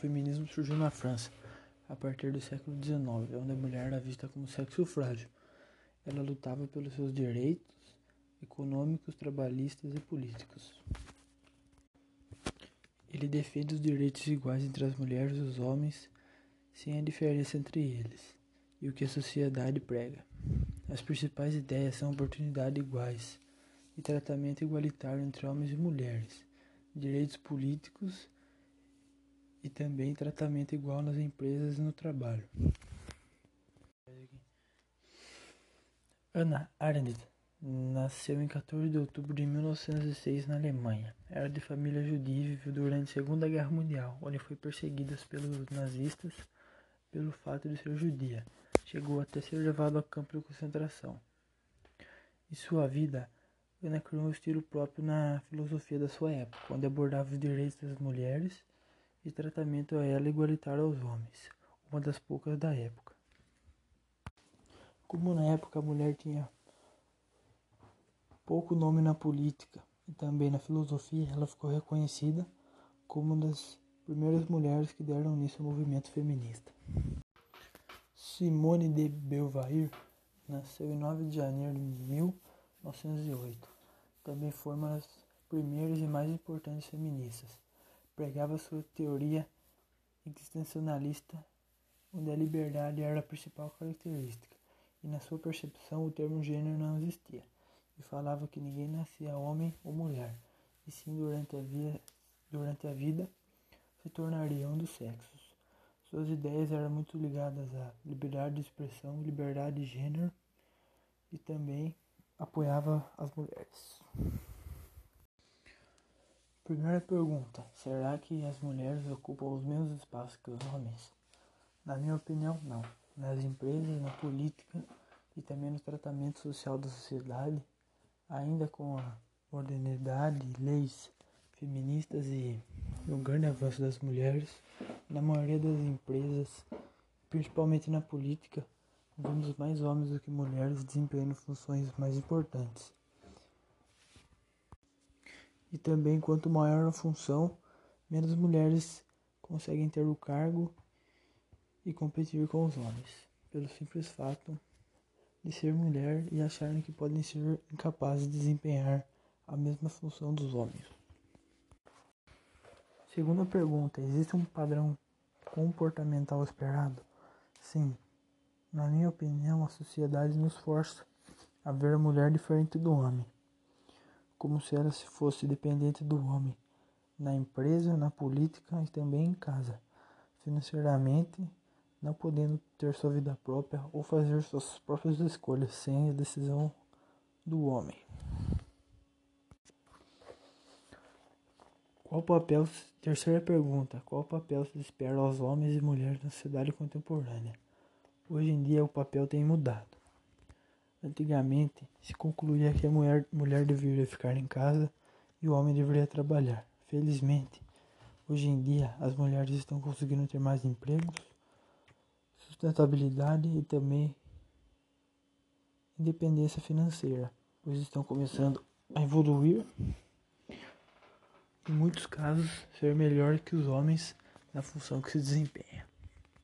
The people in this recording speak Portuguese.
feminismo surgiu na França a partir do século XIX, onde a mulher era vista como sexo frágil. Ela lutava pelos seus direitos econômicos, trabalhistas e políticos. Ele defende os direitos iguais entre as mulheres e os homens, sem a diferença entre eles, e o que a sociedade prega. As principais ideias são oportunidades iguais e tratamento igualitário entre homens e mulheres, direitos políticos e também tratamento igual nas empresas e no trabalho. Ana Arendt nasceu em 14 de outubro de 1906 na Alemanha. Era de família judia e viveu durante a Segunda Guerra Mundial, onde foi perseguida pelos nazistas pelo fato de ser judia. Chegou até ser levado a campo de concentração. Em sua vida, Ana criou um estilo próprio na filosofia da sua época, onde abordava os direitos das mulheres e tratamento a ela igualitário aos homens, uma das poucas da época. Como na época a mulher tinha pouco nome na política e também na filosofia, ela ficou reconhecida como uma das primeiras mulheres que deram início ao movimento feminista. Simone de Beauvoir nasceu em 9 de janeiro de 1908. Também foi uma das primeiras e mais importantes feministas pregava sua teoria existencialista, onde a liberdade era a principal característica, e na sua percepção o termo gênero não existia, e falava que ninguém nascia homem ou mulher, e sim durante a, via, durante a vida se tornaria um dos sexos. Suas ideias eram muito ligadas à liberdade de expressão, liberdade de gênero, e também apoiava as mulheres. Primeira pergunta: será que as mulheres ocupam os mesmos espaços que os homens? Na minha opinião, não. Nas empresas, na política e também no tratamento social da sociedade, ainda com a modernidade, leis feministas e o grande avanço das mulheres, na maioria das empresas, principalmente na política, vemos mais homens do que mulheres desempenhando funções mais importantes. E também, quanto maior a função, menos mulheres conseguem ter o cargo e competir com os homens, pelo simples fato de ser mulher e acharem que podem ser incapazes de desempenhar a mesma função dos homens. Segunda pergunta: existe um padrão comportamental esperado? Sim. Na minha opinião, a sociedade nos força a ver a mulher diferente do homem como se ela fosse dependente do homem, na empresa, na política e também em casa, financeiramente, não podendo ter sua vida própria ou fazer suas próprias escolhas sem a decisão do homem. Qual papel, terceira pergunta, qual papel se espera aos homens e mulheres na sociedade contemporânea? Hoje em dia o papel tem mudado. Antigamente, se concluía que a mulher, mulher deveria ficar em casa e o homem deveria trabalhar. Felizmente, hoje em dia, as mulheres estão conseguindo ter mais empregos, sustentabilidade e também independência financeira, pois estão começando a evoluir. Em muitos casos, ser melhor que os homens na função que se desempenha.